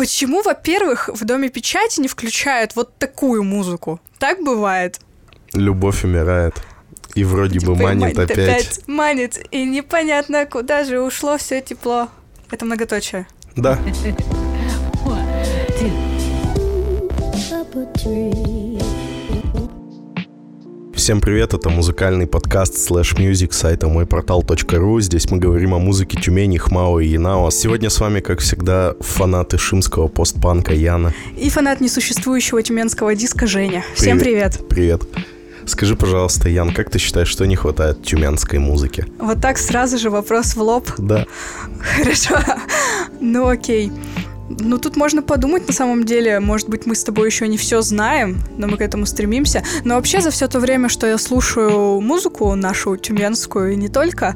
Почему, во-первых, в Доме печати не включают вот такую музыку? Так бывает. Любовь умирает. И вроде бы Типа, манит опять. опять. Манит, и непонятно, куда же ушло все тепло. Это многоточие. Да. Всем привет, это музыкальный подкаст Slash Music сайта мой портал.ру. Здесь мы говорим о музыке Тюмени, Хмао и Янао. Сегодня с вами, как всегда, фанаты шимского постпанка Яна. И фанат несуществующего тюменского диска Женя. Всем привет. Привет. Скажи, пожалуйста, Ян, как ты считаешь, что не хватает тюменской музыки? Вот так сразу же вопрос в лоб. Да. Хорошо. Ну окей. Ну, тут можно подумать, на самом деле, может быть, мы с тобой еще не все знаем, но мы к этому стремимся. Но вообще за все то время, что я слушаю музыку нашу тюменскую и не только,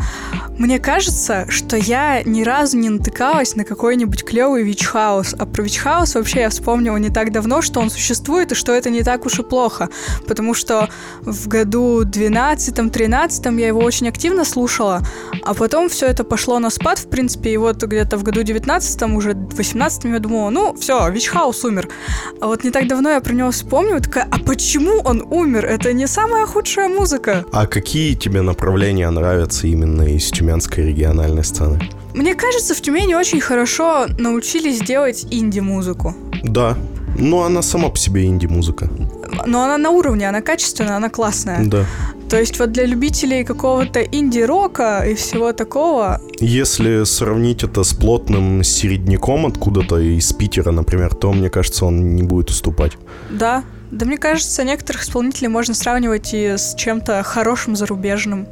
мне кажется, что я ни разу не натыкалась на какой-нибудь клевый вич-хаус. А про вич-хаус вообще я вспомнила не так давно, что он существует и что это не так уж и плохо. Потому что в году 12-13 я его очень активно слушала, а потом все это пошло на спад, в принципе, и вот где-то в году 19 уже 18 я думала, ну, все, Вичхаус умер. А вот не так давно я про него вспомнила, такая, а почему он умер? Это не самая худшая музыка. А какие тебе направления нравятся именно из тюменской региональной сцены? Мне кажется, в Тюмени очень хорошо научились делать инди-музыку. Да. Ну, она сама по себе инди-музыка. Но она на уровне, она качественная, она классная. Да. То есть вот для любителей какого-то инди-рока и всего такого... Если сравнить это с плотным середняком откуда-то из Питера, например, то, мне кажется, он не будет уступать. Да, да мне кажется, некоторых исполнителей можно сравнивать и с чем-то хорошим зарубежным.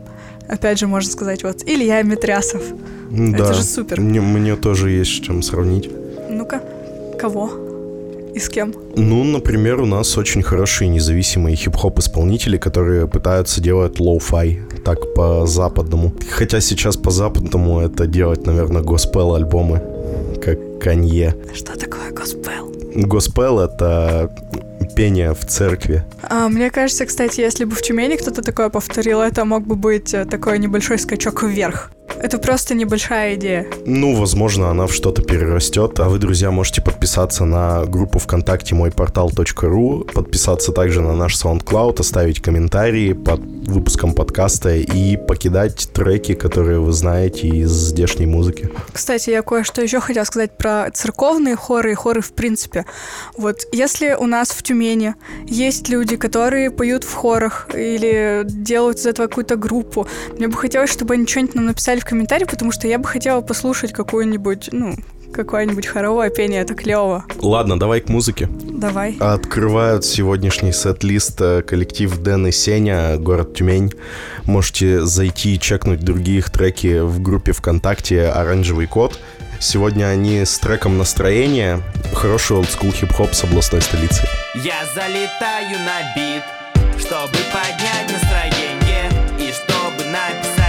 Опять же, можно сказать, вот Илья Митрясов. Да. Это же супер. Мне, мне тоже есть с чем сравнить. Ну-ка, кого? И с кем? Ну, например, у нас очень хорошие независимые хип-хоп исполнители, которые пытаются делать lo-fi, так по-западному. Хотя сейчас по-западному это делать, наверное, gospel альбомы, как Канье. Что такое госпел? Госпел — это пение в церкви. А, мне кажется, кстати, если бы в Тюмени кто-то такое повторил, это мог бы быть э, такой небольшой скачок вверх. Это просто небольшая идея. Ну, возможно, она в что-то перерастет. А вы, друзья, можете подписаться на группу ВКонтакте мой портал.ру, подписаться также на наш SoundCloud, оставить комментарии под выпуском подкаста и покидать треки, которые вы знаете из здешней музыки. Кстати, я кое-что еще хотела сказать про церковные хоры и хоры в принципе. Вот если у нас в Тюмени есть люди, которые поют в хорах или делают из этого какую-то группу, мне бы хотелось, чтобы они что-нибудь нам написали в комментарии, потому что я бы хотела послушать какую-нибудь, ну, какое-нибудь хоровое пение, это клево. Ладно, давай к музыке. Давай. Открывают сегодняшний сет-лист э, коллектив Дэн и Сеня, город Тюмень. Можете зайти и чекнуть другие их треки в группе ВКонтакте «Оранжевый код». Сегодня они с треком «Настроение», хороший олдскул хип-хоп с областной столицы. Я залетаю на бит, чтобы поднять настроение И чтобы написать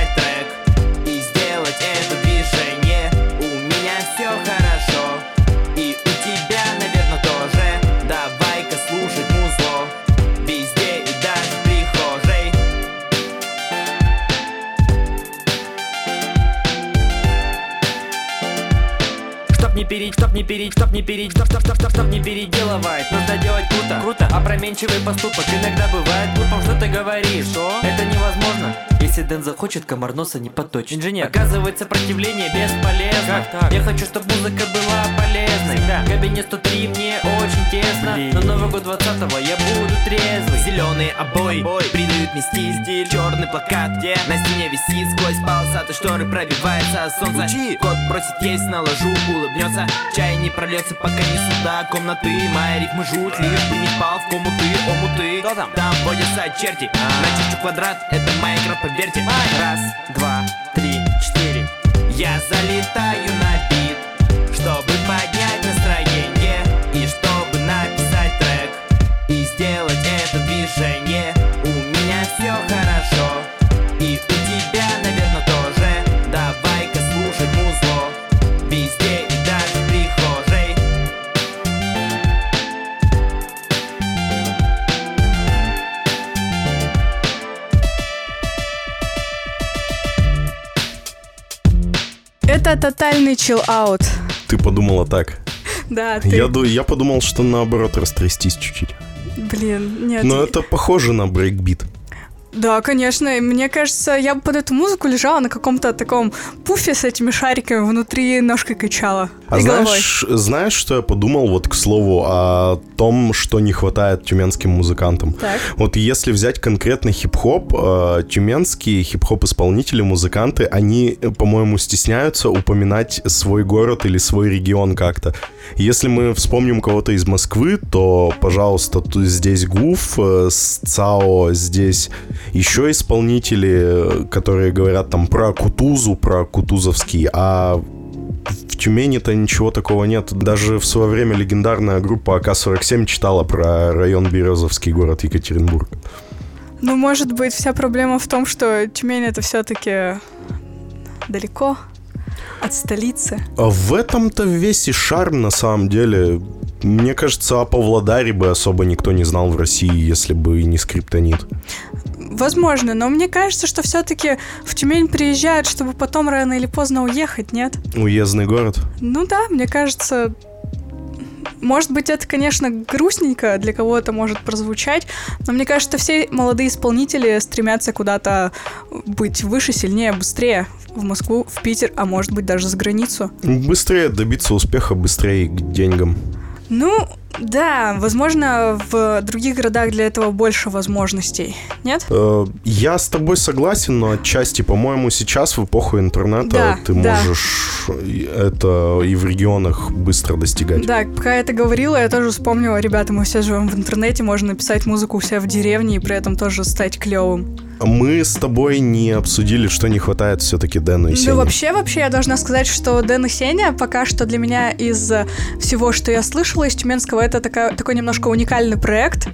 Переть, чтоб не переть, чтоб не переть, чтоб, чтоб, чтоб, чтоб, чтоб не переделывать Нужно делать круто, круто Опроменчивый поступок иногда бывает глупым, что ты говоришь Что? Это невозможно Если Дэн захочет, комар носа не поточит Инженер Оказывается, сопротивление бесполезно Как так? Я хочу, чтобы музыка была полезной да. Кабинет 103 мне очень тесно Блин. Но Новый год 20-го я буду трезвый Зеленые обои, обои. придают мне стиль, стиль. Черный плакат, где на стене висит Сквозь полосатые шторы пробивается солнце Учи. Кот просит есть, наложу, улыбнется. Чай не прольется, пока не сюда комнаты. Моя рифмы жуть, лишь бы не пал в комнаты, омуты. Кто там? Там водятся черти Начищу квадрат, это моя игра, поверьте Раз, два, три, четыре. Я залетаю на бит Чтобы поднять Это тотальный chill-out. Ты подумала так. Да, ты... Я, я подумал, что наоборот растрястись чуть-чуть. Блин, нет. Но это похоже на брейкбит. Да, конечно. Мне кажется, я бы под эту музыку лежала на каком-то таком пуфе с этими шариками внутри ножкой качала. А и головой. знаешь, знаешь, что я подумал, вот к слову, о том, что не хватает тюменским музыкантам? Так. Вот если взять конкретно хип-хоп, э, тюменские хип-хоп-исполнители, музыканты, они, э, по-моему, стесняются упоминать свой город или свой регион как-то. Если мы вспомним кого-то из Москвы, то, пожалуйста, здесь Гуф, э, с ЦАО, здесь еще исполнители, э, которые говорят там про Кутузу, про Кутузовский, а в Тюмени-то ничего такого нет. Даже в свое время легендарная группа АК-47 читала про район Березовский, город Екатеринбург. Ну, может быть, вся проблема в том, что Тюмень это все-таки далеко от столицы. А в этом-то весь и шарм, на самом деле. Мне кажется, о Павлодаре бы особо никто не знал в России, если бы не скриптонит. Возможно, но мне кажется, что все-таки в Тюмень приезжают, чтобы потом рано или поздно уехать, нет? Уездный город. Ну да, мне кажется, может быть, это, конечно, грустненько для кого-то может прозвучать, но мне кажется, все молодые исполнители стремятся куда-то быть выше, сильнее, быстрее в Москву, в Питер, а может быть даже за границу. Быстрее добиться успеха, быстрее к деньгам. Ну, да, возможно, в других городах для этого больше возможностей. Нет? Э, Я с тобой согласен, но отчасти, по-моему, сейчас в эпоху интернета Да, ты да. можешь это и в регионах быстро достигать. Да, пока я это говорила, я тоже вспомнила, ребята, мы все живем в интернете, можно написать музыку у себя в деревне и при этом тоже стать клевым. Мы с тобой не обсудили, что не хватает все-таки Дэну и Сене. Ну, вообще, вообще, я должна сказать, что Дэн и Сеня пока что для меня из э, всего, что я слышала из Тюменского, это такая, такой немножко уникальный проект.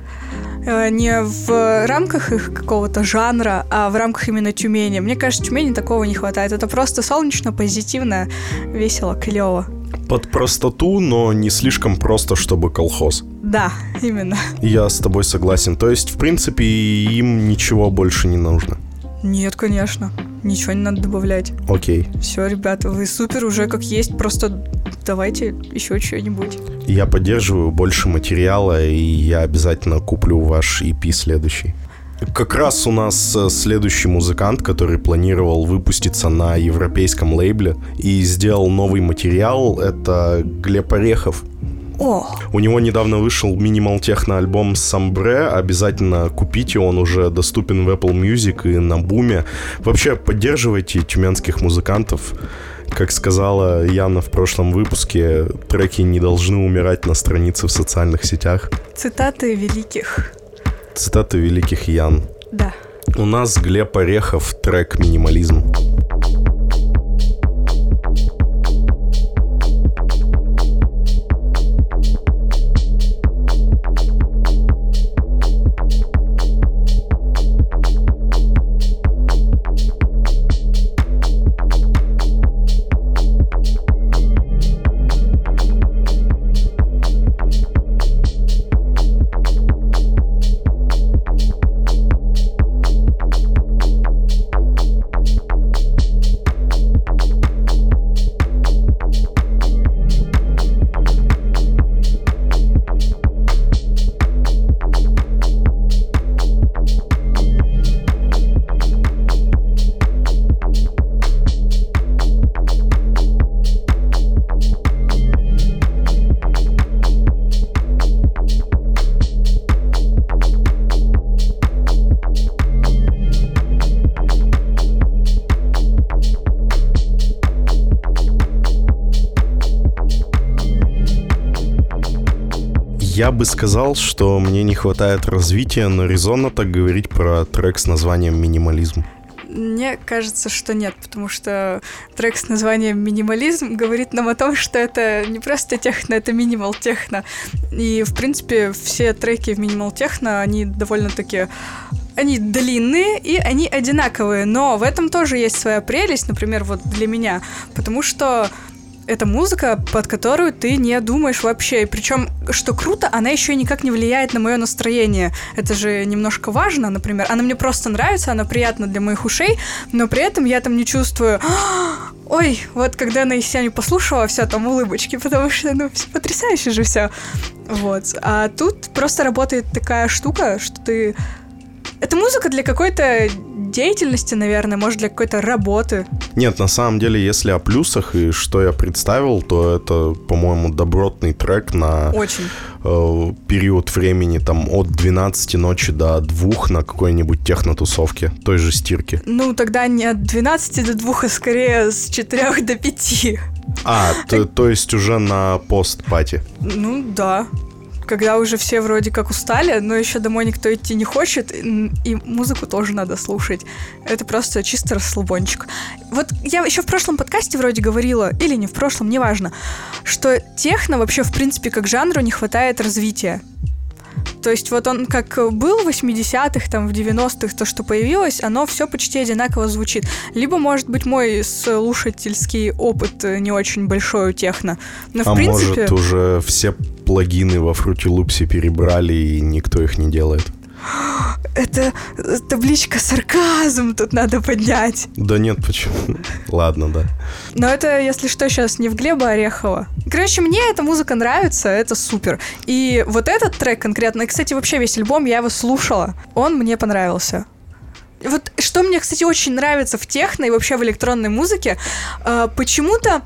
Э, Не в рамках их какого-то жанра, а в рамках именно Тюмени. Мне кажется, Тюмени такого не хватает. Это просто солнечно, позитивно, весело, клево. Под простоту, но не слишком просто, чтобы колхоз. Да, именно. Я с тобой согласен. То есть, в принципе, им ничего больше не нужно. Нет, конечно. Ничего не надо добавлять. Окей. Все, ребята, вы супер уже как есть, просто давайте еще что-нибудь. Я поддерживаю больше материала, и я обязательно куплю ваш EP следующий. Как раз у нас э, следующий музыкант, который планировал выпуститься на европейском лейбле и сделал новый материал, это Глеб Орехов. О, У него недавно вышел минимал техно альбом Самбре. Обязательно купите, он уже доступен в Apple Music и на Буме. Вообще, поддерживайте тюменских музыкантов. Как сказала Яна в прошлом выпуске, треки не должны умирать на странице в социальных сетях. цитаты великих. Цитаты великих Ян. Да. У нас Глеб Орехов, трек «Минимализм». Я бы сказал, что мне не хватает развития, но резонно так говорить про трек с названием «Минимализм». Мне кажется, что нет, потому что трек с названием «Минимализм» говорит нам о том, что это не просто техно, это минимал техно. И, в принципе, все треки в минимал техно, они довольно-таки они длинные и они одинаковые, но в этом тоже есть своя прелесть, например, вот для меня, потому что это музыка, под которую ты не думаешь вообще. Причем, что круто, она еще никак не влияет на мое настроение. Это же немножко важно, например. Она мне просто нравится, она приятна для моих ушей, но при этом я там не чувствую, «А, Ой, вот когда на Исяню послушала, все там улыбочки, потому что, ну, потрясающе же все. Вот. А тут просто работает такая штука, что ты... Это музыка для какой-то деятельности, наверное, может, для какой-то работы. Нет, на самом деле, если о плюсах и что я представил, то это, по-моему, добротный трек на Очень. э, период времени там от 12 ночи до 2 на какой-нибудь технотусовке, той же стирки. Ну, тогда не от 12 до 2, а скорее с 4 до 5. А, то, то есть уже на пост-пати. Ну, да. Когда уже все вроде как устали, но еще домой никто идти не хочет, и музыку тоже надо слушать. Это просто чисто расслабончик. Вот я еще в прошлом подкасте вроде говорила, или не в прошлом, неважно, что техно вообще, в принципе, как жанру не хватает развития. То есть вот он как был в 80-х, там, в 90-х, то, что появилось, оно все почти одинаково звучит. Либо, может быть, мой слушательский опыт э, не очень большой у техно. Но, в а принципе... может, уже все плагины во Fruity перебрали, и никто их не делает? Это табличка сарказм тут надо поднять. Да нет, почему? Ладно, да. Но это, если что, сейчас не в Глеба Орехова. Короче, мне эта музыка нравится, это супер. И вот этот трек конкретно, кстати, вообще весь альбом я его слушала, он мне понравился. Вот что мне, кстати, очень нравится в техно и вообще в электронной музыке, э, почему-то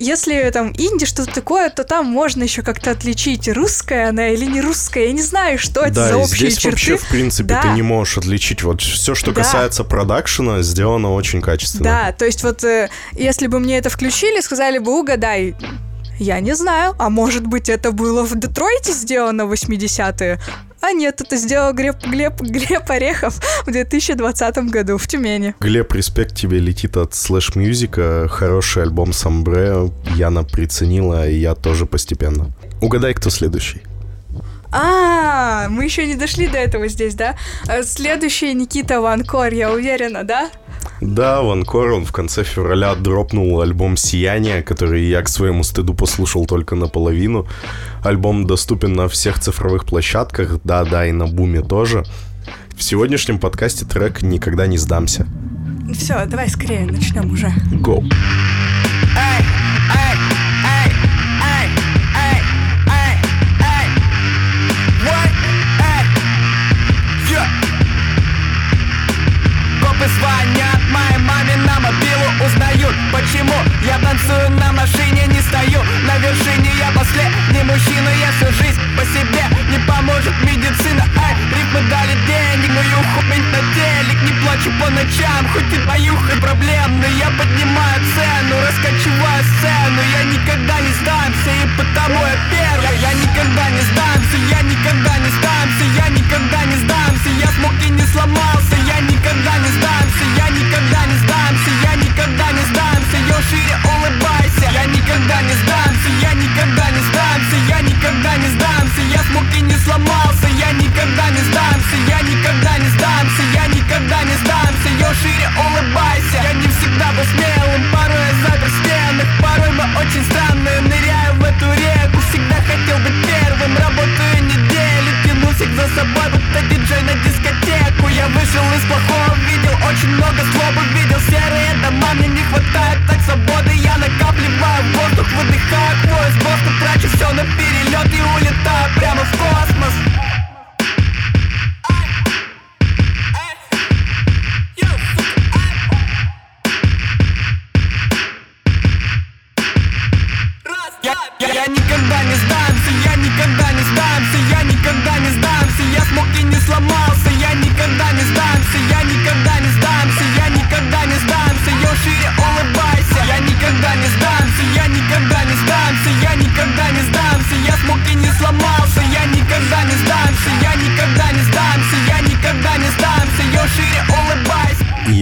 если там инди что-то такое, то там можно еще как-то отличить, русская она или не русская. Я не знаю, что это да, за общие здесь черты. вообще, в принципе, Да. ты не можешь отличить. Вот все, что Да. касается продакшена, сделано очень качественно. Да, то есть вот э, если бы мне это включили, сказали бы, угадай, я не знаю, а может быть это было в Детройте сделано в 80-е? А нет, это сделал Глеб, Глеб, Глеб Орехов в 2020 году в Тюмени. Глеб, респект тебе летит от Slash Music. Хороший альбом Самбре. Яна приценила, и я тоже постепенно. Угадай, кто следующий. А, мы еще не дошли до этого здесь, да? Следующий Никита Ванкор, я уверена, да? Да, Ванкор, он в конце февраля дропнул альбом «Сияние», который я к своему стыду послушал только наполовину. Альбом доступен на всех цифровых площадках, да-да, и на Буме тоже. В сегодняшнем подкасте трек «Никогда не сдамся». Все, давай скорее начнем уже. Go! Эй, я никогда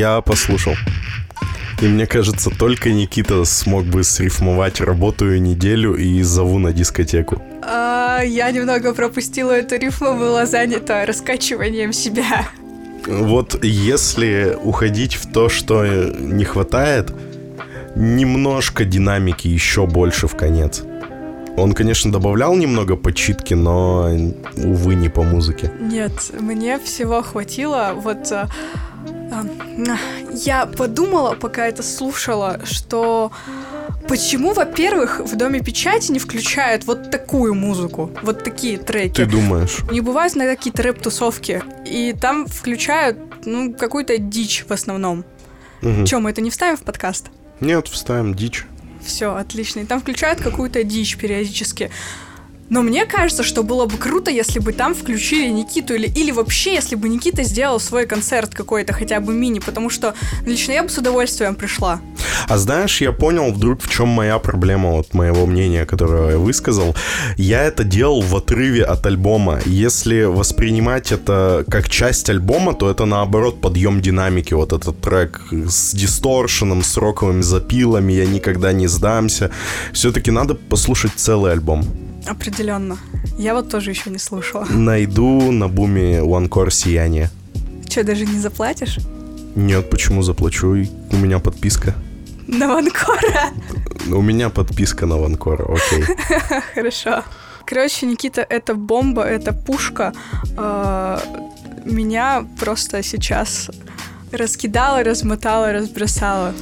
Я послушал. И мне кажется, только Никита смог бы срифмовать «работаю неделю» и «зову на дискотеку». А, я немного пропустила эту рифму, была занята раскачиванием себя. Вот если уходить в то, что не хватает, немножко динамики еще больше в конец. Он, конечно, добавлял немного подчитки, но, увы, не по музыке. Нет, мне всего хватило. Вот А, я подумала, пока это слушала, что почему, во-первых, в Доме печати не включают вот такую музыку, вот такие треки? Ты думаешь? Не бывают на какие-то рэп-тусовки, и там включают, ну, какую-то дичь в основном. Мгм. Чем мы это не вставим в подкаст? Нет, вставим дичь. Все, отлично. И там включают какую-то дичь периодически. Но мне кажется, что было бы круто, если бы там включили Никиту или, или вообще, если бы Никита сделал свой концерт какой-то, хотя бы мини, потому что лично я бы с удовольствием пришла. А знаешь, я понял вдруг, в чем моя проблема от моего мнения, которое я высказал. Я это делал в отрыве от альбома. Если воспринимать это как часть альбома, то это наоборот подъем динамики. Вот этот трек с дисторшеном, с роковыми запилами, я никогда не сдамся. Все-таки надо послушать целый альбом. Определенно. Я вот тоже еще не слушала. Найду на буме One Core сияние. Че, даже не заплатишь? Нет, почему заплачу? У меня подписка. На Ванкора? У меня подписка на Ванкор, окей. Хорошо. Короче, Никита, это бомба, это пушка. А, Меня просто сейчас раскидала, размотала, разбросала.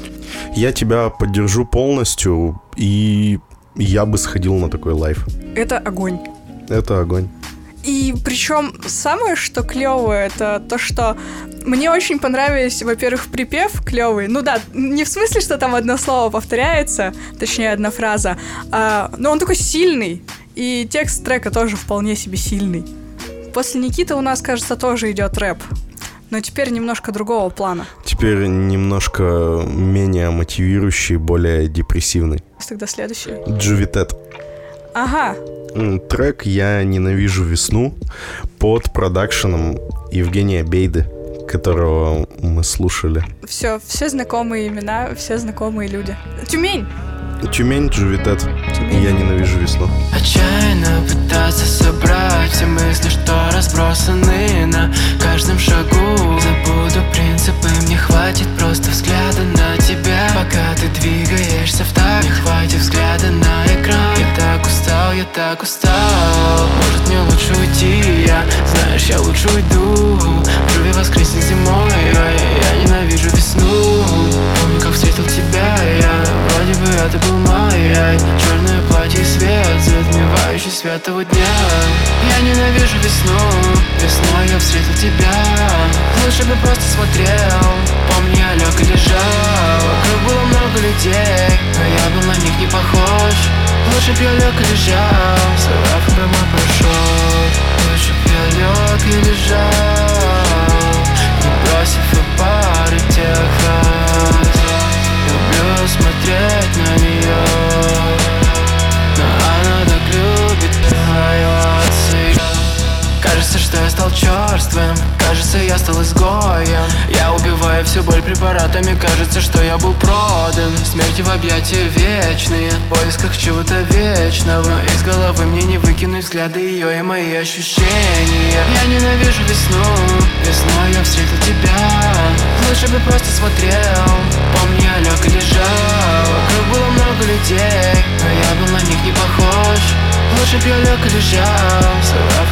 Я тебя поддержу полностью, и я бы сходил на такой live. Это огонь. Это огонь. И причем самое, что клевое, это то, что мне очень понравились, во-первых, припев клевый. Ну да, не в смысле, что там одно слово повторяется, точнее, одна фраза, а, но он такой сильный. И текст трека тоже вполне себе сильный. После Никиты у нас, кажется, тоже идет рэп. Но теперь немножко другого плана. Теперь немножко менее мотивирующий, более депрессивный. Тогда следующий. Джувитет. Ага, Трек «Я ненавижу весну» под продакшеном Евгения Бейды, которого мы слушали. все, все знакомые имена, все знакомые люди. Тюмень! Тюмень, Джувитет. Тюмень. «Я ненавижу весну». Отчаянно пытаться собрать все мысли, что разбросаны на каждом шагу. Забуду принципы, мне хватит просто взгляда на тебя. Пока ты двигаешься в так, не хватит взгляда на экран. Я так устал, я так устал. Может мне лучше уйти, я, знаешь, я лучше уйду. В воскреснет зимой, я, я ненавижу весну. Помню, как встретил тебя, я Вроде бы это был май, рай. Черное платье и свет, затмевающий свет того дня. Я ненавижу весну, весной я встретил тебя. Лучше бы просто смотрел, помни, я лег и лежал. Вокруг было много людей, но я был на них не похож. Лучше б я лег и лежал, забрав бы мой порошок Лучше б я лег и лежал, не бросив и пары тех Люблю смотреть на нее Но она так любит твои Кажется, что я стал черствым Кажется, я стал изгоем. Я убиваю всю боль препаратами Кажется, что я был продан. Смерти в объятия вечные В поисках чего-то вечного. Но из головы мне не выкинуть взгляды ее и мои ощущения. Я ненавижу весну Весной я встретил тебя. Лучше бы просто смотрел Помни, я лег и лежал Вокруг было много людей Но я был на них не похож. Лучше б я лег и лежал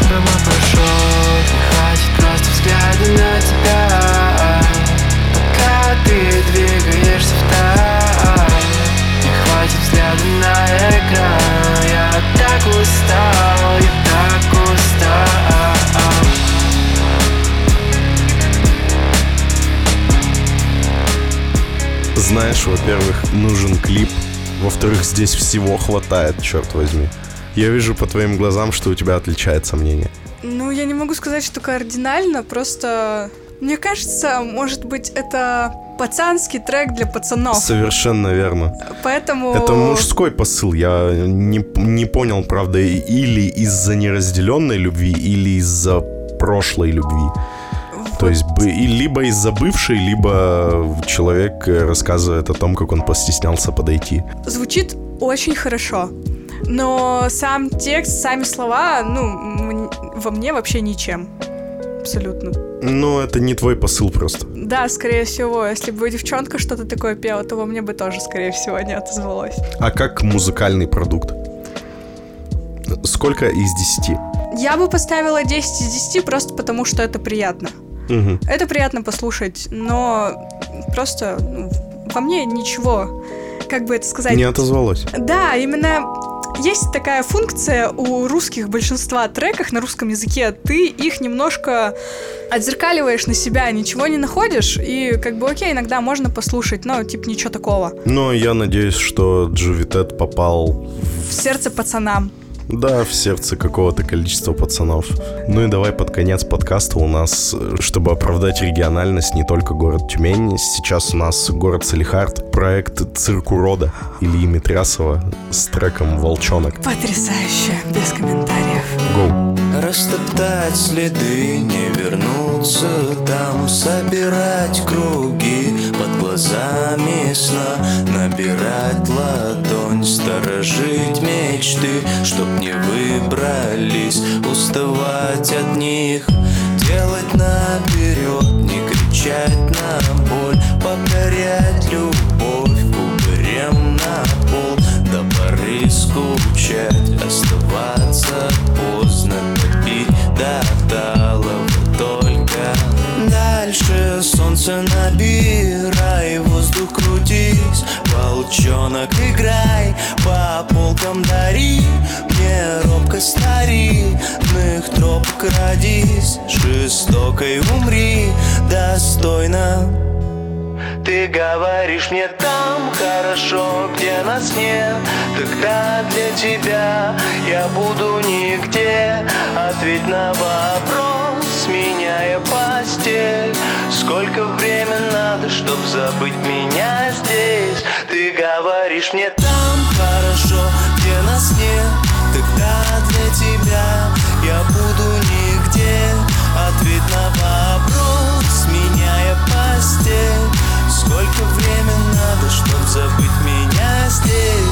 бы мой порошок Не хватит просто взгляда на тебя. Пока ты двигаешься в так Не хватит взгляда на экран. Я так устал, я так устал Знаешь, во-первых, нужен клип. Во-вторых, здесь всего хватает, черт возьми. Я вижу по твоим глазам, что у тебя отличается мнение. Ну, я не могу сказать, что кардинально, просто... Мне кажется, может быть, это пацанский трек для пацанов. Совершенно верно. Поэтому... Это мужской посыл. Я не, не понял, правда, или из-за неразделенной любви, или из-за прошлой любви. То есть и либо из-за бывшей, либо человек э, рассказывает о том, как он постеснялся подойти. Звучит очень хорошо. Но сам текст, сами слова, ну, во мне вообще ничем. Абсолютно. Но это не твой посыл просто. Да, скорее всего, если бы девчонка что-то такое пела, то во мне бы тоже, скорее всего, не отозвалось. А как музыкальный продукт? Сколько из 10? Я бы поставила 10 из 10 просто потому, что это приятно. Мгм. Это приятно послушать, но просто ну, во мне ничего, как бы это сказать... Не отозвалось. Да, именно есть такая функция у русских большинства треках на русском языке. Ты их немножко отзеркаливаешь на себя, ничего не находишь, и как бы окей, иногда можно послушать, но типа ничего такого. Но я надеюсь, что Джувитет попал, В сердце пацанам. Да, в сердце какого-то количества пацанов. Ну и давай под конец подкаста у нас, э, чтобы оправдать региональность, не только город Тюмень, сейчас у нас город Салехард, проект «Цирк урода» Ильи Митрясова с треком «Волчонок». Потрясающе, без комментариев. Go. Растоптать следы, не вернуться там Собирать круги. Под глазами сна Набирать ладонь, сторожить мечты Чтоб не выбрались, уставать от них. Делать наперед, не кричать на боль Покорять любовь кубарем на пол. До поры скучать, оставаться поздно Топить до солнце набирай, воздух крутись. Волчонок играй, по полкам дари. Мне робко старинных тропок родись Жестокой умри, достойно. Ты говоришь мне там хорошо, где нас нет Тогда для тебя я буду нигде. Ответь на вопрос, меняя постель. Сколько чтоб забыть меня здесь. Ты говоришь мне там хорошо, где нас нет Тогда для тебя я буду нигде. Ответь на вопрос, меняя постель. Сколько времени надо, чтоб забыть меня здесь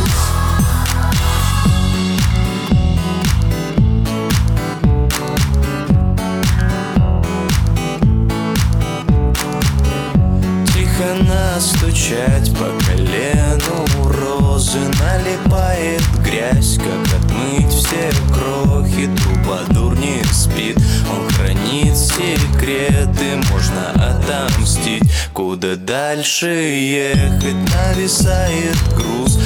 настучать по колену розы Налипает грязь, как отмыть все крохи Трубадур не спит, он хранит секреты Можно отомстить, куда дальше ехать Нависает груз,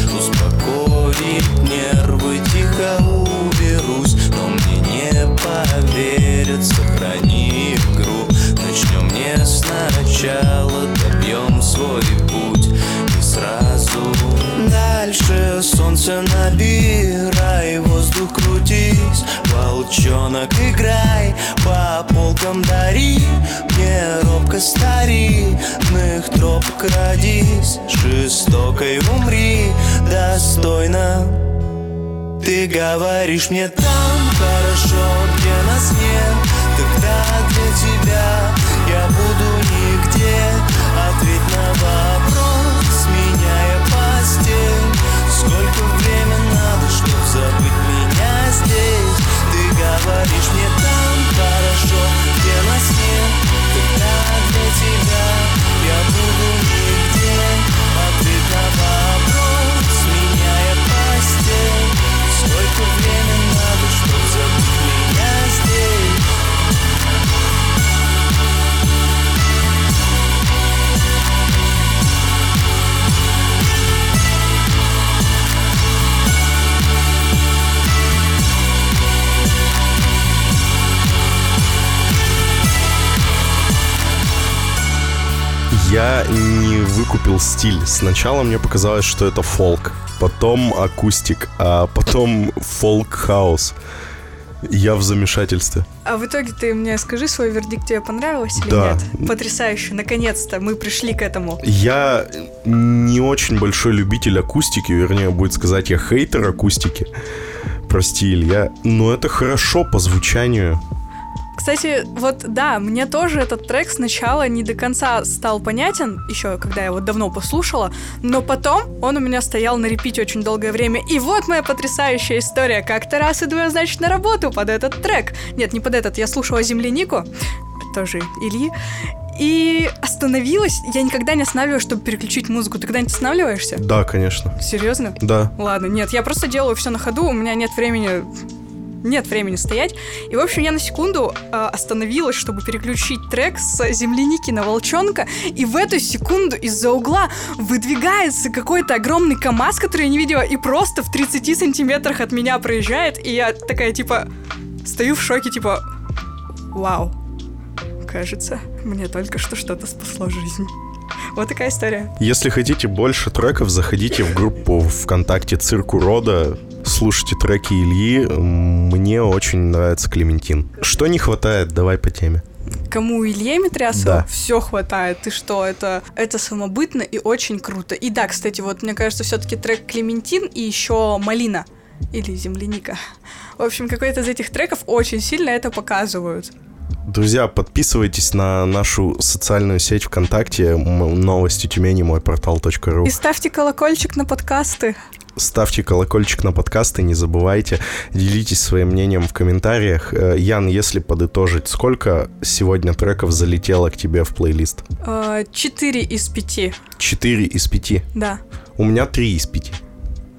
Жестокой умри, достойно. Ты говоришь мне там хорошо, где нас нет Тогда для тебя я буду нигде. Ответь на вопрос, выкупил стиль. Сначала мне показалось, что это фолк, потом acoustic, а потом фолк-хаус. Я в замешательстве. А в итоге ты мне скажи свой вердикт, тебе понравилось или Да. нет? Потрясающе, наконец-то мы пришли к этому. Я не очень большой любитель акустики, вернее, будет сказать, я хейтер акустики. Прости, Илья. Но это хорошо по звучанию. Кстати, вот да, мне тоже этот трек сначала не до конца стал понятен, еще когда я его давно послушала, но потом он у меня стоял на репите очень долгое время. И вот моя потрясающая история. Как-то раз иду я, значит, на работу под этот трек. Нет, не под этот, я слушала землянику, тоже Ильи. И остановилась. Я никогда не останавливаюсь, чтобы переключить музыку. Ты когда-нибудь останавливаешься? Да, конечно. Серьезно? Да. Ладно, нет, я просто делаю все на ходу, у меня нет времени нет времени стоять. И, в общем, я на секунду э, остановилась, чтобы переключить трек с земляники на волчонка, и в эту секунду из-за угла выдвигается какой-то огромный КАМАЗ, который я не видела, и просто в 30 сантиметрах от меня проезжает, и я такая, типа, стою в шоке, типа, вау, кажется, мне только что что-то спасло жизнь. Вот такая история. Если хотите больше треков, заходите в группу ВКонтакте «Цирк урода», слушайте треки Ильи. Мне очень нравится Клементин. Что не хватает? Давай по теме. Кому Илье Митрясову Да. все хватает. Ты что, это, это самобытно и очень круто. И да, кстати, вот мне кажется, все-таки трек Клементин и еще Малина. Или земляника. В общем, какой-то из этих треков очень сильно это показывают. Друзья, подписывайтесь на нашу социальную сеть ВКонтакте новости Тюмени, мой портал.ру. И ставьте колокольчик на подкасты. Ставьте колокольчик на подкасты, не забывайте. Делитесь своим мнением в комментариях. Э, Ян, если подытожить, сколько сегодня треков залетело к тебе в плейлист? Э, Четыре из пяти. Четыре из пяти. Да. У меня три из пяти.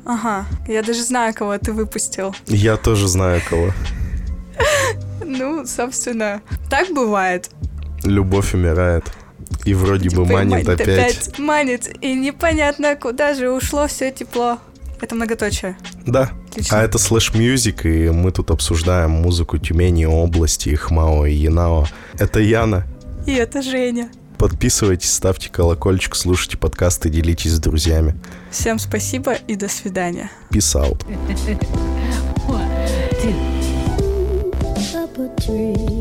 Ага. Я даже знаю, кого ты выпустил. Я тоже знаю кого. Ну, собственно, так бывает. Любовь умирает. И вроде бы Типа, манит опять. Манит, и непонятно, куда же ушло все тепло. Это многоточие. Да. Отлично. А это Slash Music, и мы тут обсуждаем музыку Тюмени, области, Хмао и Янао. Это Яна. И это Женя. Подписывайтесь, ставьте колокольчик, слушайте подкасты, делитесь с друзьями. Всем спасибо и до свидания. Peace out. a tree.